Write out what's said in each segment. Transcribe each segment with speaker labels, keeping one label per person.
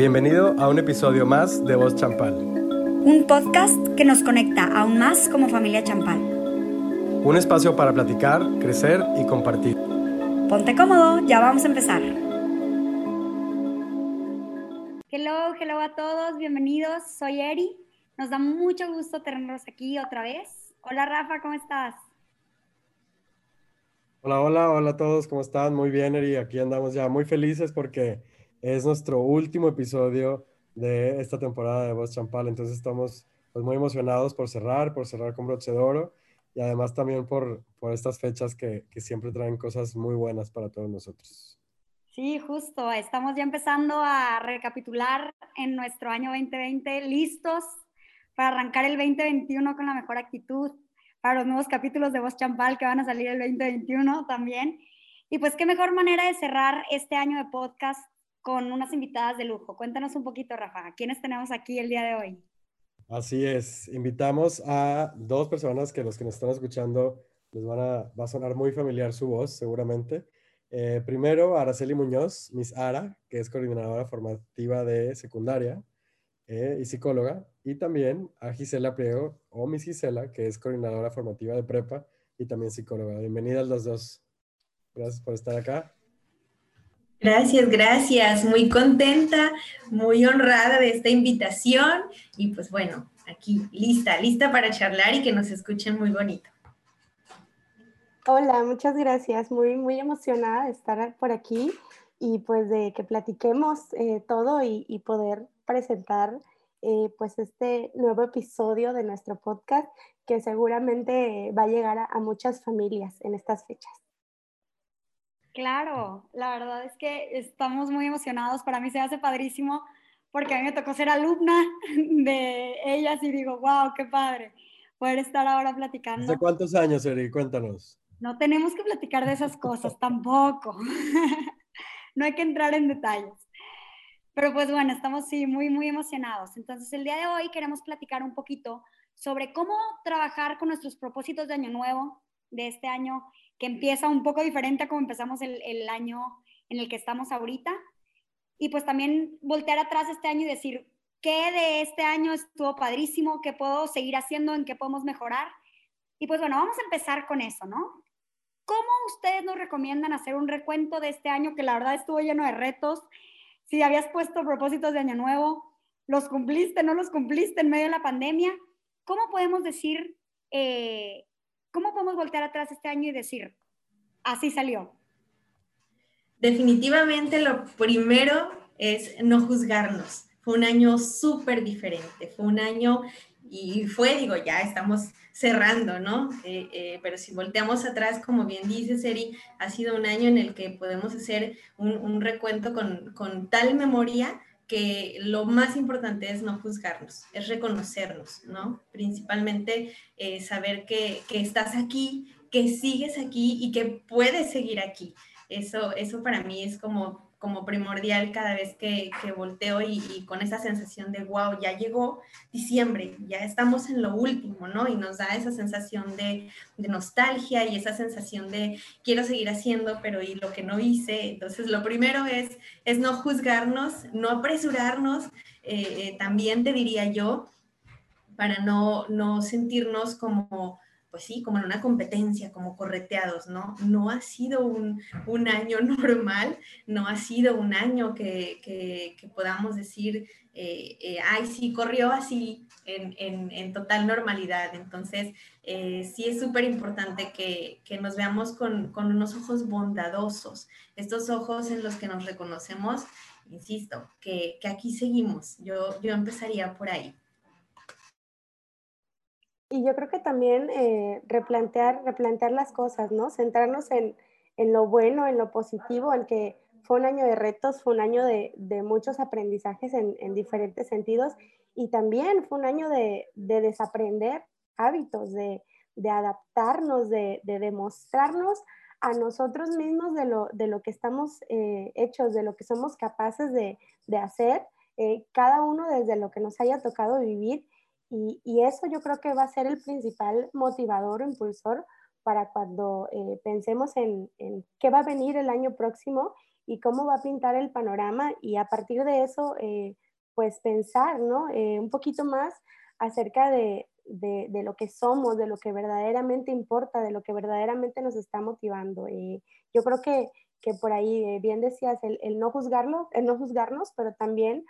Speaker 1: Bienvenido a un episodio más de Voz Champal.
Speaker 2: Un podcast que nos conecta aún más como familia Champal.
Speaker 1: Un espacio para platicar, crecer y compartir.
Speaker 2: Ponte cómodo, ya vamos a empezar. Hello, hello a todos, bienvenidos. Soy Eri. Nos da mucho gusto tenerlos aquí otra vez. Hola Rafa, ¿cómo estás?
Speaker 1: Hola, hola, hola a todos, ¿cómo están? Muy bien, Eri. Aquí andamos ya muy felices porque es nuestro último episodio de esta temporada de Voz Champal, entonces estamos pues, muy emocionados por cerrar, por cerrar con broche de oro y además también por, estas fechas que, que siempre traen cosas muy buenas para todos nosotros.
Speaker 2: Sí, justo, estamos ya empezando a recapitular en nuestro año 2020, listos para arrancar el 2021 con la mejor actitud, para los nuevos capítulos de Voz Champal que van a salir el 2021 también. Y pues qué mejor manera de cerrar este año de podcast con unas invitadas de lujo. Cuéntanos un poquito, Rafa, ¿quiénes tenemos aquí el día de hoy?
Speaker 1: Así es, invitamos a dos personas que los que nos están escuchando les van a, va a sonar muy familiar su voz, seguramente. Eh, primero, Araceli Muñoz, Miss Ara, que es coordinadora formativa de secundaria eh, y psicóloga. Y también a Gisela Priego, o Miss Gisela, que es coordinadora formativa de prepa y también psicóloga. Bienvenidas las dos. Gracias por estar acá.
Speaker 3: Gracias, gracias. Muy contenta, muy honrada de esta invitación y pues bueno, aquí lista, lista para charlar y que nos escuchen muy bonito.
Speaker 4: Hola, muchas gracias. Muy, muy emocionada de estar por aquí y pues de que platiquemos eh, todo y, poder presentar eh, pues este nuevo episodio de nuestro podcast que seguramente va a llegar a muchas familias en estas fechas.
Speaker 2: Claro, la verdad es que estamos muy emocionados. Para mí se hace padrísimo porque a mí me tocó ser alumna de ellas y digo, wow, qué padre poder estar ahora platicando.
Speaker 1: ¿Hace cuántos años, Eri? Cuéntanos.
Speaker 2: No tenemos que platicar de esas cosas tampoco. no hay que entrar en detalles. Pero pues bueno, estamos sí muy, muy emocionados. Entonces el día de hoy queremos platicar un poquito sobre cómo trabajar con nuestros propósitos de año nuevo de este año que empieza un poco diferente a como empezamos el, el año en el que estamos ahorita. Y pues también voltear atrás este año y decir, ¿qué de este año estuvo padrísimo? ¿Qué puedo seguir haciendo? ¿En qué podemos mejorar? Y pues bueno, vamos a empezar con eso, ¿no? ¿Cómo ustedes nos recomiendan hacer un recuento de este año que la verdad estuvo lleno de retos? Si habías puesto propósitos de año nuevo, ¿los cumpliste, no los cumpliste en medio de la pandemia? ¿Cómo podemos decir eh, ¿Cómo podemos voltear atrás este año y decir, así salió?
Speaker 3: Definitivamente lo primero es no juzgarnos. Fue un año súper diferente, fue un año y fue, digo, ya estamos cerrando, ¿no? Eh, eh, pero si volteamos atrás, como bien dice Seri, ha sido un año en el que podemos hacer un, recuento con, con, tal memoria que lo más importante es no juzgarnos, es reconocernos, ¿no? Principalmente eh, saber que, que, estás aquí, que sigues aquí y que puedes seguir aquí. Eso, eso para mí es como como primordial cada vez que, que volteo y, con esa sensación de, wow, ya llegó diciembre, ya estamos en lo último, ¿no? Y nos da esa sensación de, nostalgia y esa sensación de, quiero seguir haciendo, pero y lo que no hice. Entonces, lo primero es, es no juzgarnos, no apresurarnos, eh, eh, también te diría yo, para no, no sentirnos como pues sí, como en una competencia, como correteados, ¿no? No ha sido un, año normal, no ha sido un año que, podamos decir, eh, eh, ay, sí, corrió así en, total normalidad. Entonces, eh, sí es súper importante que, nos veamos con, unos ojos bondadosos, estos ojos en los que nos reconocemos, insisto, que, que aquí seguimos. Yo, yo empezaría por ahí.
Speaker 4: Y yo creo que también eh, replantear, replantear las cosas, ¿no? Centrarnos en, en, lo bueno, en lo positivo, en que fue un año de retos, fue un año de, de muchos aprendizajes en, en, diferentes sentidos y también fue un año de, de desaprender hábitos, de, de adaptarnos, de, demostrarnos a nosotros mismos de lo, de lo que estamos eh, hechos, de lo que somos capaces de, hacer, eh, cada uno desde lo que nos haya tocado vivir y, eso yo creo que va a ser el principal motivador o impulsor para cuando eh, pensemos en, qué va a venir el año próximo y cómo va a pintar el panorama y a partir de eso, eh, pues pensar, ¿no? Eh, un poquito más acerca de, de, lo que somos, de lo que verdaderamente importa, de lo que verdaderamente nos está motivando. yo creo que, que por ahí, bien decías, el, el, no juzgarlo, el no juzgarnos, pero también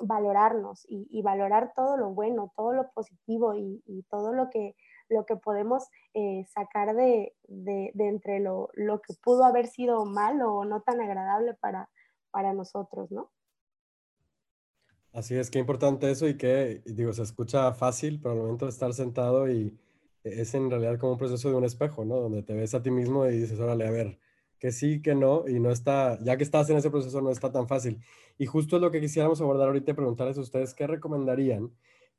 Speaker 4: valorarnos y, valorar todo lo bueno, todo lo positivo y, todo lo que, lo que podemos eh, sacar de, de, entre lo, lo, que pudo haber sido malo o no tan agradable para, para nosotros, ¿no?
Speaker 1: Así es, qué importante eso y que, digo, se escucha fácil, pero al momento de estar sentado y es en realidad como un proceso de un espejo, ¿no? Donde te ves a ti mismo y dices, órale, a ver, que sí, que no, y no está, ya que estás en ese proceso no está tan fácil. Y justo es lo que quisiéramos abordar ahorita y preguntarles a ustedes qué recomendarían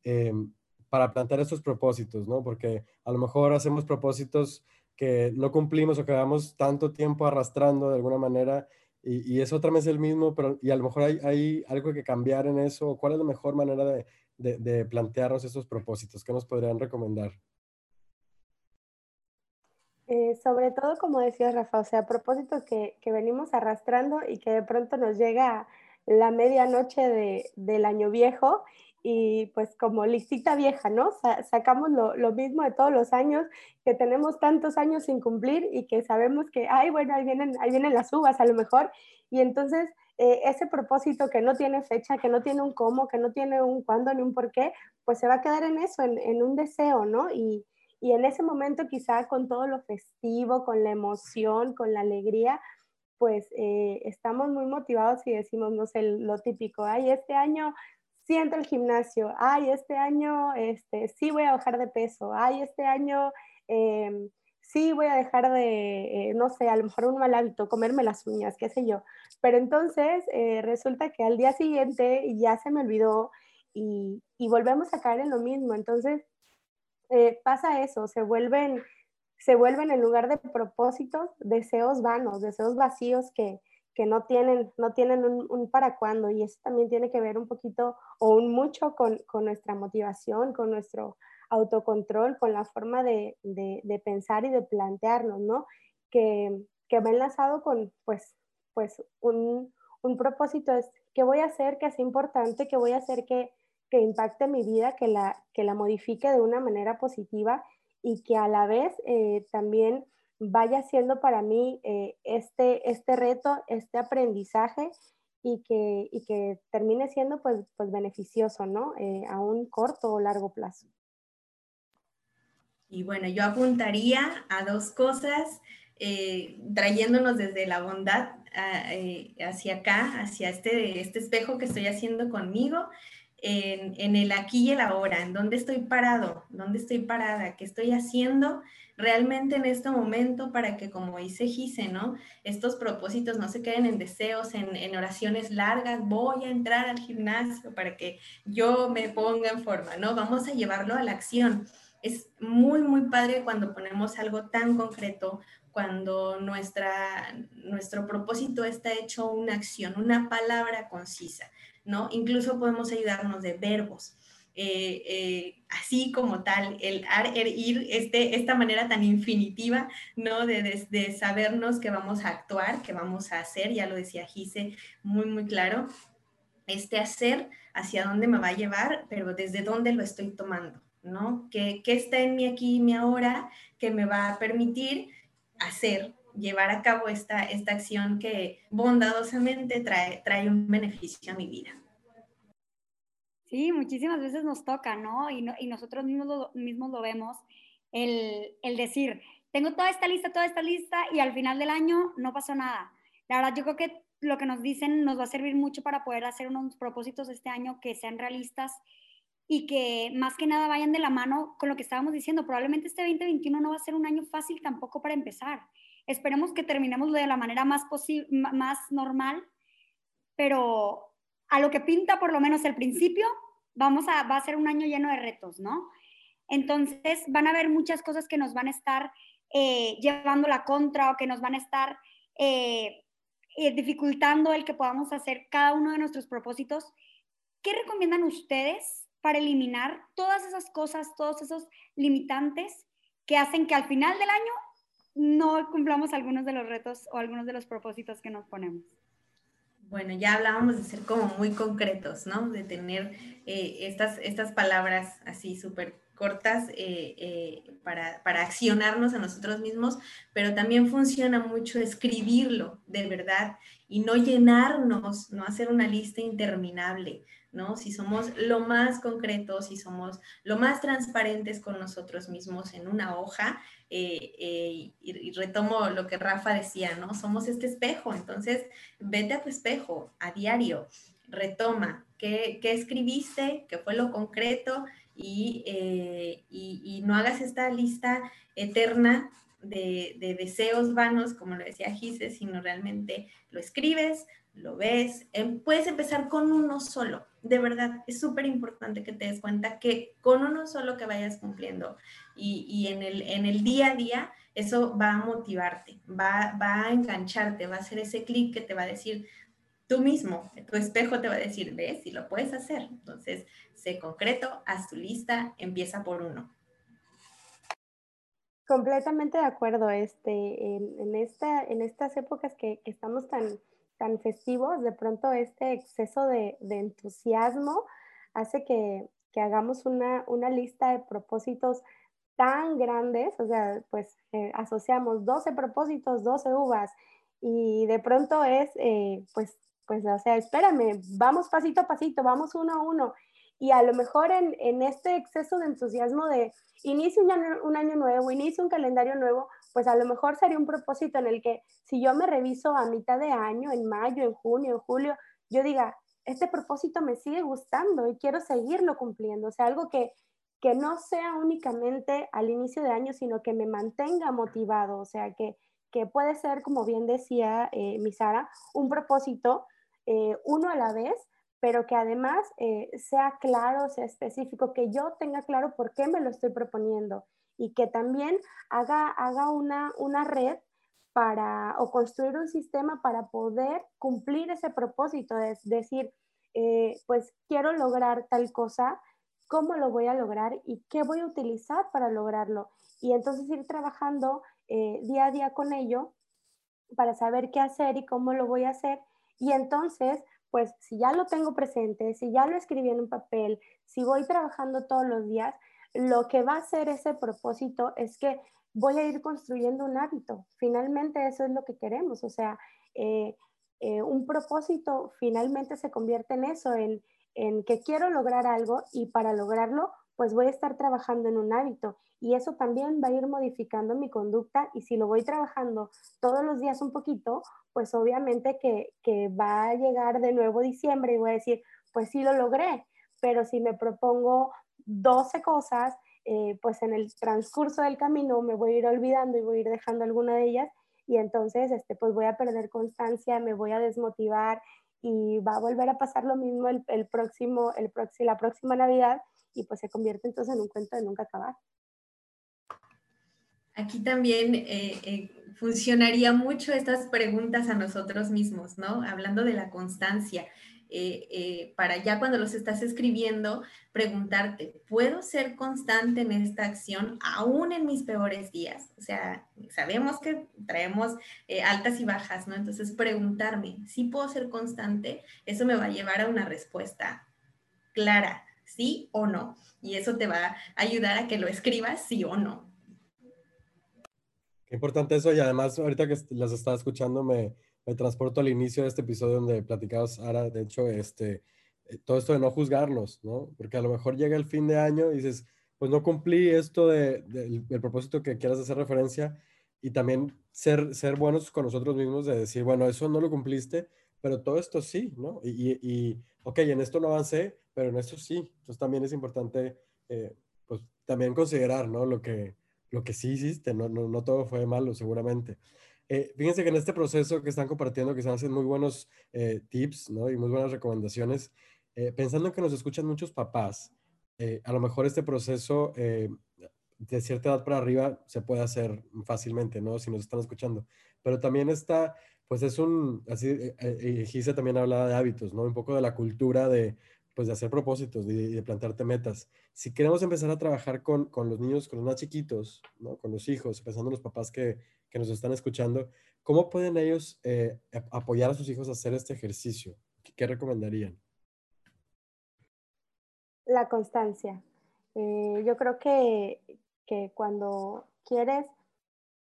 Speaker 1: em, para plantear estos propósitos, ¿no? Porque a lo mejor hacemos propósitos que no cumplimos o quedamos tanto tiempo arrastrando de alguna manera y, y es otra vez el mismo, pero y a lo mejor hay, hay, algo que cambiar en eso. ¿Cuál es la mejor manera de, de, de plantearnos esos propósitos? ¿Qué nos podrían recomendar?
Speaker 4: Eh, sobre todo, como decía Rafa, o sea, propósitos que, que, venimos arrastrando y que de pronto nos llega la medianoche de, del año viejo y pues como listita vieja, ¿no? sacamos lo, lo, mismo de todos los años, que tenemos tantos años sin cumplir y que sabemos que, ay, bueno, ahí vienen, ahí vienen las uvas a lo mejor. Y entonces eh, ese propósito que no tiene fecha, que no tiene un cómo, que no tiene un cuándo ni un por qué, pues se va a quedar en eso, en, en un deseo, ¿no? Y, y en ese momento quizá con todo lo festivo, con la emoción, con la alegría, pues eh, estamos muy motivados y decimos, no sé, lo típico, ay, este año siento el gimnasio, ay, este año este, sí voy a bajar de peso, ay, este año em, sí voy a dejar de, eh, no sé, a lo mejor un mal hábito, comerme las uñas, qué sé yo. Pero entonces eh, resulta que al día siguiente ya se me olvidó y, y volvemos a caer en lo mismo. Entonces, eh, pasa eso, se vuelven, se vuelven en lugar de propósitos, deseos vanos, deseos vacíos que, que no tienen, no tienen un, para cuándo y eso también tiene que ver un poquito o un mucho con, con nuestra motivación, con nuestro autocontrol, con la forma de, de, de pensar y de plantearnos, ¿no? Que, que va enlazado con, pues, pues un, un propósito es, ¿qué voy a hacer que es importante? ¿Qué voy a hacer que, que impacte mi vida, que la, que la modifique de una manera positiva y que a la vez eh, también vaya siendo para mí eh, este, este reto, este aprendizaje y que, y que termine siendo pues, pues beneficioso, ¿no? Eh, a un corto o largo plazo.
Speaker 3: Y bueno, yo apuntaría a dos cosas, trayéndonos desde la bondad hacia acá, hacia este, este espejo que estoy haciendo conmigo en, el aquí y el ahora, en dónde estoy parado, dónde estoy parada, qué estoy haciendo realmente en este momento para que, como dice Gise, ¿no? Estos propósitos no se queden en deseos, en, en oraciones largas, voy a entrar al gimnasio para que yo me ponga en forma, ¿no? Vamos a llevarlo a la acción. Es muy, muy padre cuando ponemos algo tan concreto, cuando nuestra, nuestro propósito está hecho una acción, una palabra concisa. ¿No? Incluso podemos ayudarnos de verbos. Eh, eh, así como tal, el er, ir, este, esta manera tan infinitiva, ¿no? De, de, sabernos que vamos a actuar, que vamos a hacer, ya lo decía Gise muy, muy claro, este hacer, hacia dónde me va a llevar, pero desde dónde lo estoy tomando, ¿no? ¿Qué, qué está en mí aquí y mi ahora que me va a permitir hacer llevar a cabo esta, esta acción que bondadosamente trae, trae un beneficio a mi vida.
Speaker 2: Sí, muchísimas veces nos toca, ¿no? Y, y nosotros mismos lo, mismos lo vemos, el, el, decir, tengo toda esta lista, toda esta lista, y al final del año no pasó nada. La verdad, yo creo que lo que nos dicen nos va a servir mucho para poder hacer unos propósitos este año que sean realistas y que más que nada vayan de la mano con lo que estábamos diciendo. Probablemente este 2021 no va a ser un año fácil tampoco para empezar. Esperemos que terminemos de la manera más, más normal, pero a lo que pinta por lo menos el principio, vamos a, va a ser un año lleno de retos, ¿no? Entonces van a haber muchas cosas que nos van a estar eh, llevando la contra o que nos van a estar eh, eh, dificultando el que podamos hacer cada uno de nuestros propósitos. ¿Qué recomiendan ustedes para eliminar todas esas cosas, todos esos limitantes que hacen que al final del año no cumplamos algunos de los retos o algunos de los propósitos que nos ponemos.
Speaker 3: Bueno, ya hablábamos de ser como muy concretos, ¿no? De tener eh, estas, estas palabras así súper cortas eh, eh, para, para, accionarnos a nosotros mismos, pero también funciona mucho escribirlo de verdad y no llenarnos, no hacer una lista interminable, ¿no? Si somos lo más concretos, si somos lo más transparentes con nosotros mismos en una hoja, eh, eh, y, retomo lo que Rafa decía, ¿no? Somos este espejo, entonces vete a tu espejo a diario, retoma qué, escribiste, qué fue lo concreto eh, y, y, no hagas esta lista eterna de, de, deseos vanos, como lo decía Gise, sino realmente lo escribes, lo ves, em, puedes empezar con uno solo. De verdad, es súper importante que te des cuenta que con uno solo que vayas cumpliendo y, en, el, en el día a día, eso va a motivarte, va, va a engancharte, va a hacer ese clic que te va a decir tú mismo, tu espejo te va a decir, ves, si lo puedes hacer. Entonces, sé concreto, haz tu lista, empieza por uno.
Speaker 4: Completamente de acuerdo. Este, en, esta, en estas épocas que, que estamos tan tan festivos, de pronto este exceso de, entusiasmo hace que, hagamos una, lista de propósitos tan grandes, o sea, pues eh, asociamos 12 propósitos, 12 uvas, y de pronto es, eh, pues, pues, o sea, espérame, vamos pasito a pasito, vamos uno a uno, y a lo mejor en, este exceso de entusiasmo de inicio un año, un año nuevo, inicio un calendario nuevo, pues a lo mejor sería un propósito en el que si yo me reviso a mitad de año, en mayo, en junio, en julio, yo diga, este propósito me sigue gustando y quiero seguirlo cumpliendo. O sea, algo que, que no sea únicamente al inicio de año, sino que me mantenga motivado. O sea, que, que puede ser, como bien decía eh, mi Sara, un propósito eh, uno a la vez, pero que además eh, sea claro, sea específico, que yo tenga claro por qué me lo estoy proponiendo y que también haga, haga una, una red para, o construir un sistema para poder cumplir ese propósito, es decir, eh, pues quiero lograr tal cosa, cómo lo voy a lograr y qué voy a utilizar para lograrlo. Y entonces ir trabajando día a día con ello para saber qué hacer y cómo lo voy a hacer. Y entonces, pues si ya lo tengo presente, si ya lo escribí en un papel, si voy trabajando todos los días, lo que va a hacer ese propósito es que voy a ir construyendo un hábito. Finalmente eso es lo que queremos. O sea, eh, eh, un propósito finalmente se convierte en eso, en, en que quiero lograr algo y para lograrlo pues voy a estar trabajando en un hábito y eso también va a ir modificando mi conducta y si lo voy trabajando todos los días un poquito, pues obviamente que, que va a llegar de nuevo diciembre y voy a decir, pues sí lo logré, pero si me propongo 12 cosas, eh, pues en el transcurso del camino me voy a ir olvidando y voy a ir dejando alguna de ellas y entonces este, pues voy a perder constancia, me voy a desmotivar y va a volver a pasar lo mismo el, próximo, el próximo, la próxima Navidad y pues se convierte entonces en un cuento de nunca acabar.
Speaker 3: Aquí también eh, eh, funcionaría mucho estas preguntas a nosotros mismos, ¿no? Hablando de la constancia. Eh, para ya cuando los estás escribiendo, preguntarte, ¿puedo ser constante en esta acción aún en mis peores días? O sea, sabemos que traemos altas y bajas, ¿no? Entonces, preguntarme, si puedo ser constante, eso me va a llevar a una respuesta clara, sí o no. Y eso te va a ayudar a que lo escribas sí o no.
Speaker 1: Qué importante eso y además ahorita que las estaba escuchando me, me transporto al inicio de este episodio donde platicabas, ahora, de hecho, este, eh, todo esto de no juzgarnos, ¿no? Porque a lo mejor llega el fin de año y dices, pues no cumplí esto de, del propósito que quieras hacer referencia y también ser, ser buenos con nosotros mismos de decir, bueno, eso no lo cumpliste, pero todo esto sí, ¿no? Y, y, ok, en esto no avancé, pero en esto sí. Entonces también es importante, eh, pues también considerar, ¿no? Lo que, lo que sí hiciste, no, no, no todo fue malo, seguramente. Eh, fíjense que en este proceso que están compartiendo, que se hacen muy buenos eh, tips ¿no? y muy buenas recomendaciones, eh, pensando en que nos escuchan muchos papás, a lo mejor este proceso de cierta edad para arriba se puede hacer fácilmente, ¿no? Si nos están escuchando. Pero también está, pues es un, así, Gise también hablaba de hábitos, ¿no? Un poco de la cultura de, pues de hacer propósitos y de, plantearte metas. Si queremos empezar a trabajar con, con, los niños, con los más chiquitos, ¿no? con los hijos, pensando en los papás que, que nos están escuchando, ¿cómo pueden ellos eh, apoyar a sus hijos a hacer este ejercicio? ¿Qué, recomendarían?
Speaker 4: La constancia. Eh, yo creo que, que, cuando quieres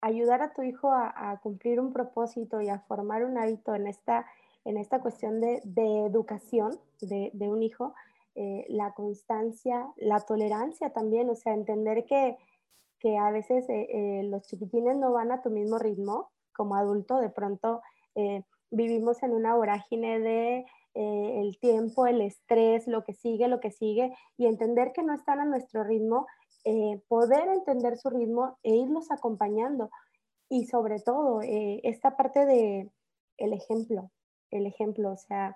Speaker 4: ayudar a tu hijo a, a, cumplir un propósito y a formar un hábito en esta en esta cuestión de, educación de, un hijo, eh, la constancia, la tolerancia también, o sea, entender que, a veces eh, eh, los chiquitines no van a tu mismo ritmo como adulto, de pronto vivimos en una vorágine de el tiempo, el estrés, lo que sigue, lo que sigue, y entender que no están a nuestro ritmo, poder entender su ritmo e irlos acompañando. Y sobre todo, esta parte de el ejemplo, el ejemplo, o sea,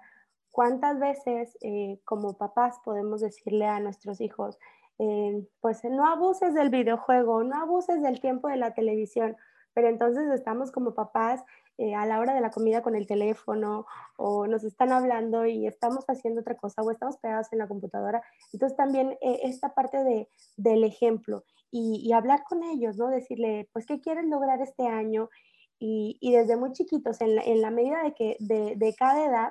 Speaker 4: ¿cuántas veces eh, como papás podemos decirle a nuestros hijos, eh, pues no abuses del videojuego, no abuses del tiempo de la televisión, pero entonces estamos como papás eh, a la hora de la comida con el teléfono o nos están hablando y estamos haciendo otra cosa o estamos pegados en la computadora. Entonces también esta parte de, del ejemplo y, hablar con ellos, ¿no? Decirle, pues, ¿qué quieren lograr este año? y, desde muy chiquitos, en la, medida de que de, cada edad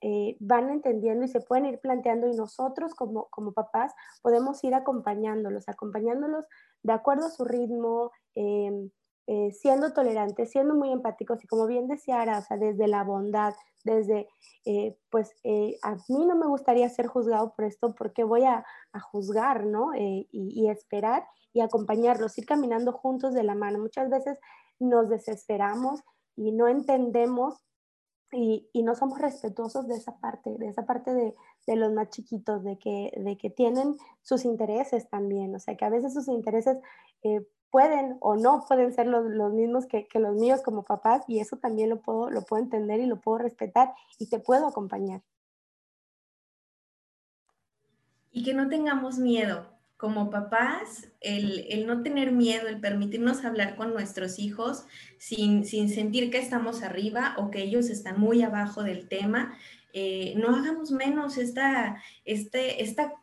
Speaker 4: eh, van entendiendo y se pueden ir planteando y nosotros como, como papás podemos ir acompañándolos, acompañándolos de acuerdo a su ritmo, em, eh, siendo tolerantes, siendo muy empáticos y como bien decía Ara, o sea, desde la bondad, desde, eh, pues a mí no me gustaría ser juzgado por esto porque voy a, a juzgar, ¿no? Y, y, esperar y acompañarlos, ir caminando juntos de la mano. Muchas veces nos desesperamos y no entendemos y, no somos respetuosos de esa parte, de esa parte de, los más chiquitos, de que, de que tienen sus intereses también, o sea, que a veces sus intereses eh, pueden o no pueden ser los, mismos que, los míos como papás y eso también lo puedo, lo puedo entender y lo puedo respetar y te puedo acompañar.
Speaker 3: Y que no tengamos miedo, como papás, el, no tener miedo, el permitirnos hablar con nuestros hijos sin, sentir que estamos arriba o que ellos están muy abajo del tema, eh, no hagamos menos esta, este, esta,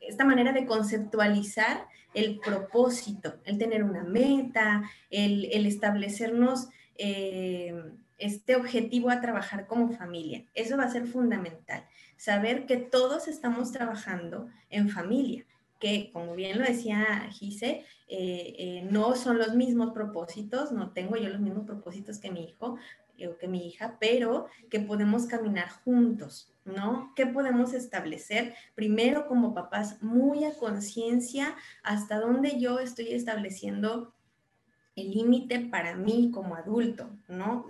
Speaker 3: esta manera de conceptualizar el propósito, el tener una meta, el, establecernos eh, este objetivo a trabajar como familia. Eso va a ser fundamental, saber que todos estamos trabajando en familia que, como bien lo decía Gise, eh, eh, no son los mismos propósitos, no tengo yo los mismos propósitos que mi hijo eh, o que mi hija, pero que podemos caminar juntos, ¿no? ¿Qué podemos establecer? Primero, como papás, muy a conciencia hasta dónde yo estoy estableciendo el límite para mí como adulto, ¿no?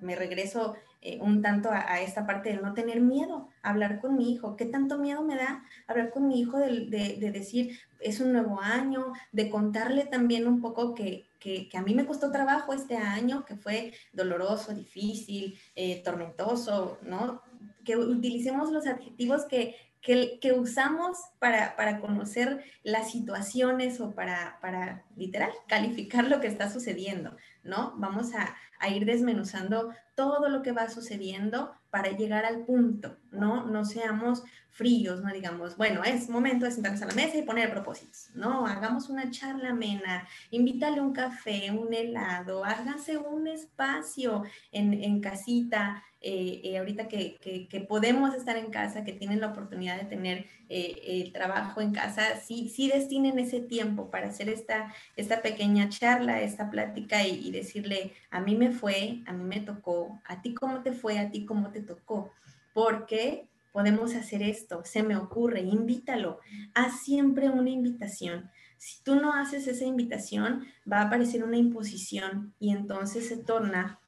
Speaker 3: Me regreso eh, un tanto a, esta parte de no tener miedo a hablar con mi hijo. ¿Qué tanto miedo me da hablar con mi hijo de, decir, es un nuevo año, de contarle también un poco que, a mí me costó trabajo este año, que fue doloroso, difícil, eh, tormentoso, ¿no? Que utilicemos los adjetivos que, que, usamos para, para, conocer las situaciones o para, para, literal, calificar lo que está sucediendo, ¿no? Vamos a, a ir desmenuzando todo lo que va sucediendo para llegar al punto, ¿no? No seamos fríos, no digamos, bueno, es momento de sentarnos a la mesa y poner propósitos, ¿no? Hagamos una charla amena, invítale un café, un helado, hágase un espacio en, en casita, eh, eh, ahorita que, que, podemos estar en casa, que tienen la oportunidad de tener eh, el trabajo en casa, sí, sí destinen ese tiempo para hacer esta, esta pequeña charla, esta plática y, y decirle, a mí me fue, a mí me tocó, a ti cómo te fue, a ti cómo te tocó, porque podemos hacer esto, se me ocurre, invítalo, haz siempre una invitación. Si tú no haces esa invitación, va a aparecer una imposición y entonces se torna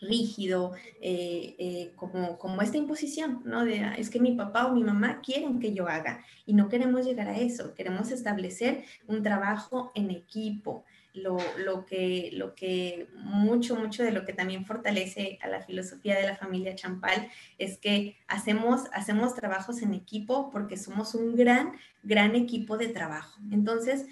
Speaker 3: rígido, eh, eh, como, como esta imposición, ¿no? De, ah, es que mi papá o mi mamá quieren que yo haga y no queremos llegar a eso, queremos establecer un trabajo en equipo, lo, lo, que, lo que mucho, mucho de lo que también fortalece a la filosofía de la familia Champal es que hacemos, hacemos trabajos en equipo porque somos un gran, gran equipo de trabajo. Entonces,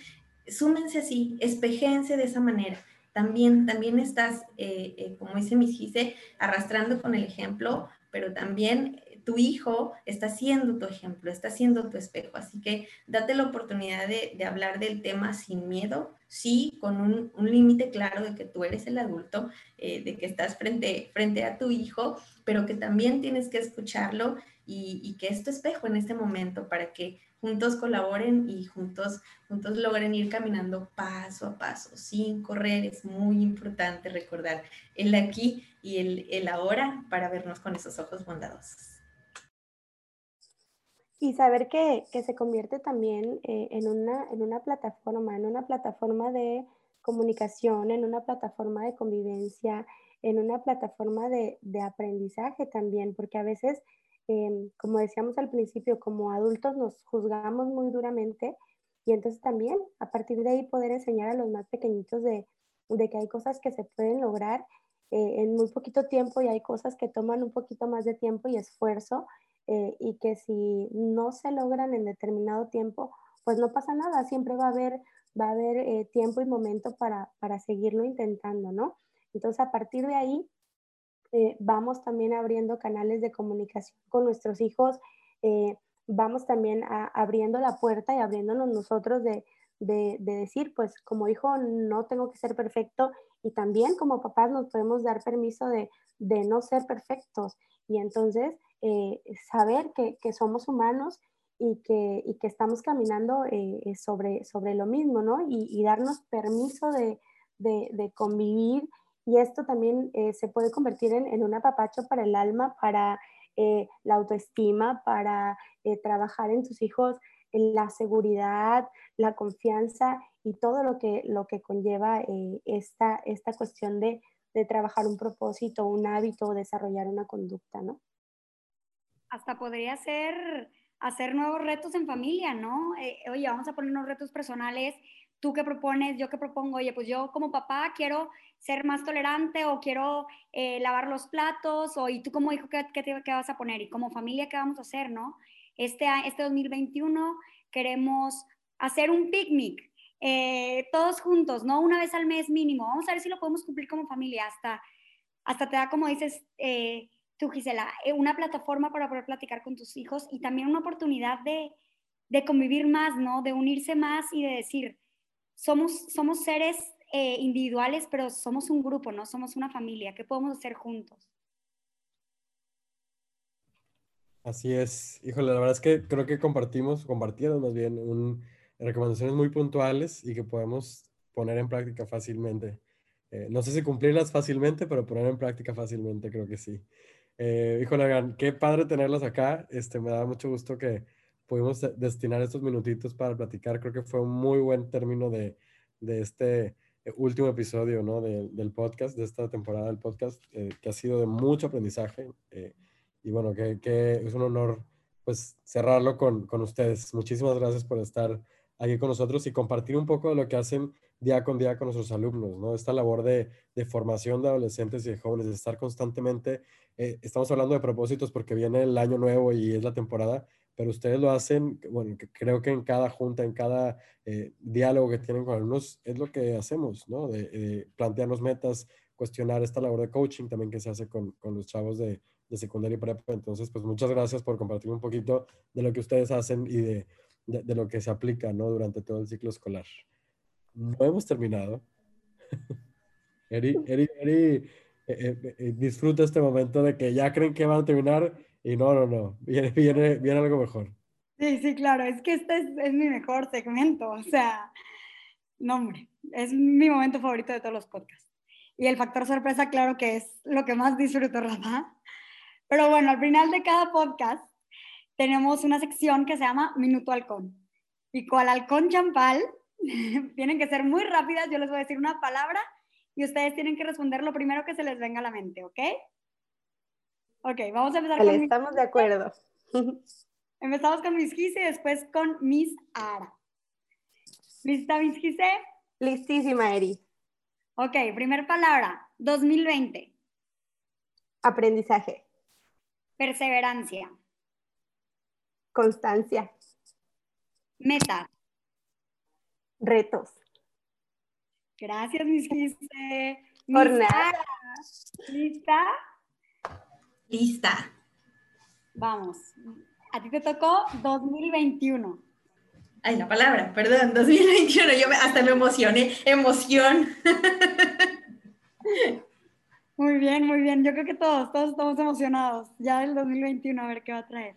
Speaker 3: súmense así, espejense de esa manera también, también estás, eh, eh, como dice Miss Gise, arrastrando con el ejemplo, pero también tu hijo está siendo tu ejemplo, está siendo tu espejo. Así que date la oportunidad de, hablar del tema sin miedo, sí, con un, límite claro de que tú eres el adulto, eh, de que estás frente, frente a tu hijo, pero que también tienes que escucharlo y, que es tu espejo en este momento para que juntos colaboren y juntos, juntos logren ir caminando paso a paso, sin correr. Es muy importante recordar el aquí y el, el ahora para vernos con esos ojos bondadosos.
Speaker 4: Y saber que, que se convierte también eh, en, una, en una plataforma, en una plataforma de comunicación, en una plataforma de convivencia, en una plataforma de, de aprendizaje también, porque a veces Em, como decíamos al principio, como adultos nos juzgamos muy duramente y entonces también a partir de ahí poder enseñar a los más pequeñitos de, de que hay cosas que se pueden lograr eh, en muy poquito tiempo y hay cosas que toman un poquito más de tiempo y esfuerzo eh, y que si no se logran en determinado tiempo, pues no pasa nada, siempre va a haber, va a haber eh, tiempo y momento para, para seguirlo intentando, ¿no? Entonces a partir de ahí eh, vamos también abriendo canales de comunicación con nuestros hijos, vamos también abriendo la puerta y abriéndonos nosotros de, decir, pues como hijo no tengo que ser perfecto y también como papás nos podemos dar permiso de, no ser perfectos y entonces eh, saber que, somos humanos y que, estamos caminando sobre, sobre lo mismo, ¿no? Y, darnos permiso de, convivir y esto también eh, se puede convertir en, un apapacho para el alma, para eh, la autoestima, para eh, trabajar en tus hijos en la seguridad, la confianza y todo lo que, conlleva esta, cuestión de, trabajar un propósito, un hábito, desarrollar una conducta, ¿no?
Speaker 2: Hasta podría ser hacer nuevos retos en familia, ¿no? oye, vamos a poner unos retos personales tú qué propones, yo qué propongo, oye, pues yo como papá quiero ser más tolerante o quiero eh, lavar los platos, o y tú como hijo, ¿qué, qué, vas a poner? Y como familia, ¿qué vamos a hacer, no? Este, este 2021 queremos hacer un picnic, eh, todos juntos, ¿no? Una vez al mes mínimo. Vamos a ver si lo podemos cumplir como familia. Hasta, hasta te da, como dices eh, tú, Gisela, una plataforma para poder platicar con tus hijos y también una oportunidad de, de convivir más, ¿no? De unirse más y de decir, somos, somos seres eh, individuales, pero somos un grupo, ¿no? Somos una familia. ¿Qué podemos hacer juntos?
Speaker 1: Así es. Híjole, la verdad es que creo que compartimos, compartieron más bien un, recomendaciones muy puntuales y que podemos poner en práctica fácilmente. Eh, no sé si cumplirlas fácilmente, pero poner en práctica fácilmente creo que sí. Eh, híjole, qué padre tenerlos acá. Este, me da mucho gusto que, pudimos destinar estos minutitos para platicar. Creo que fue un muy buen término de, de este eh, último episodio ¿no? del podcast, de esta temporada del podcast, eh, que ha sido de mucho aprendizaje. Eh, y bueno, que, que, es un honor pues cerrarlo con, con, ustedes. Muchísimas gracias por estar aquí con nosotros y compartir un poco de lo que hacen día con día con nuestros alumnos, ¿no? Esta labor de, de formación de adolescentes y de jóvenes, de estar constantemente, estamos hablando de propósitos porque viene el año nuevo y es la temporada, pero ustedes lo hacen, bueno, creo que en cada junta, en cada eh, diálogo que tienen con alumnos, es lo que hacemos, ¿no? De, plantearnos metas, cuestionar esta labor de coaching también que se hace con, con los chavos de, de, secundaria y prepa. Entonces, pues muchas gracias por compartir un poquito de lo que ustedes hacen y de, de lo que se aplica, ¿no? Durante todo el ciclo escolar. No hemos terminado. Eri, Eri, Eri eh, eh, disfruta este momento de que ya creen que van a terminar y no, no, no, viene, viene, viene algo mejor.
Speaker 2: Sí, sí, claro, es que este es, es, mi mejor segmento, o sea, no, hombre, es mi momento favorito de todos los podcasts. Y el factor sorpresa, claro que es lo que más disfruto, Rafa. Pero bueno, al final de cada podcast tenemos una sección que se llama Minuto Halcón. Y cual halcón champal, tienen que ser muy rápidas, yo les voy a decir una palabra y ustedes tienen que responder lo primero que se les venga a la mente, ¿ok? Ok, vamos a empezar
Speaker 4: con Estamos de acuerdo.
Speaker 2: Empezamos con Miss Gise y después con Miss Ara. ¿Lista, Miss Gise?
Speaker 4: Listísima, Eri.
Speaker 2: Ok, primer palabra, 2020.
Speaker 4: Aprendizaje.
Speaker 2: Perseverancia.
Speaker 4: Constancia.
Speaker 2: Meta.
Speaker 4: Retos.
Speaker 2: Gracias, Miss Gise.
Speaker 4: Por nada.
Speaker 2: ¿Lista?
Speaker 3: Lista.
Speaker 2: Vamos. A ti te tocó 2021.
Speaker 3: Ay, la palabra, perdón, 2021. Yo hasta me emocioné. Emoción.
Speaker 2: Muy bien, muy bien. Yo creo que todos, todos estamos emocionados ya del 2021 a ver qué va a traer.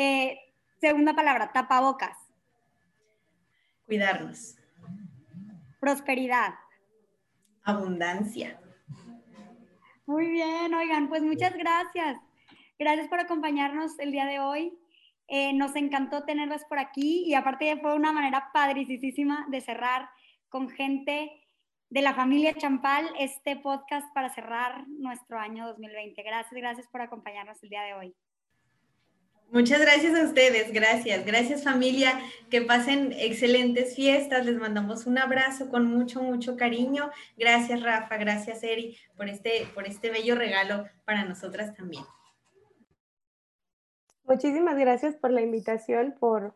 Speaker 2: Eh, segunda palabra, tapabocas.
Speaker 3: Cuidarnos.
Speaker 2: Prosperidad.
Speaker 3: Abundancia.
Speaker 2: Muy bien, oigan, pues muchas gracias. Gracias por acompañarnos el día de hoy. Eh, nos encantó tenerlas por aquí y aparte fue una manera padricísima de cerrar con gente de la familia Champal este podcast para cerrar nuestro año 2020. Gracias, gracias por acompañarnos el día de hoy.
Speaker 3: Muchas gracias a ustedes, gracias, gracias familia, que pasen excelentes fiestas, les mandamos un abrazo con mucho, mucho cariño. Gracias Rafa, gracias Eri por este, por este bello regalo para nosotras también.
Speaker 4: Muchísimas gracias por la invitación, por,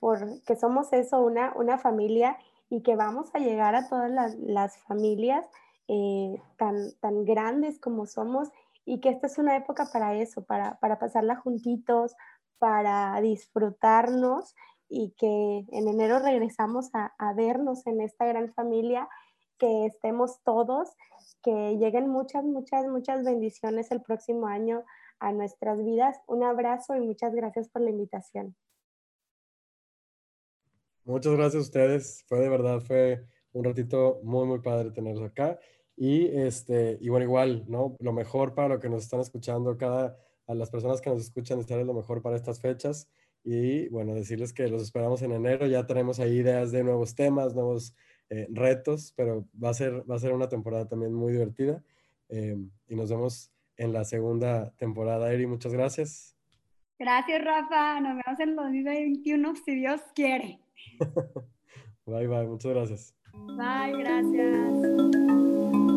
Speaker 4: por que somos eso, una, una familia y que vamos a llegar a todas las, familias eh, tan, tan grandes como somos y que esta es una época para eso, para, pasarla juntitos, para disfrutarnos y que en enero regresamos a, a, vernos en esta gran familia, que estemos todos, que lleguen muchas, muchas, muchas bendiciones el próximo año a nuestras vidas. Un abrazo y muchas gracias por la invitación.
Speaker 1: Muchas gracias a ustedes. Fue de verdad, fue un ratito muy, muy padre tenerlos acá. Y, este, y bueno, igual, ¿no? Lo mejor para lo que nos están escuchando, cada, a las personas que nos escuchan, estarles lo mejor para estas fechas. Y bueno, decirles que los esperamos en enero. Ya tenemos ahí ideas de nuevos temas, nuevos eh, retos, pero va a, ser, va a ser una temporada también muy divertida. Eh, y nos vemos en la segunda temporada. Eri, muchas gracias.
Speaker 2: Gracias, Rafa. Nos vemos en el 2021, si Dios quiere.
Speaker 1: bye, bye. Muchas gracias.
Speaker 2: Bye, gracias.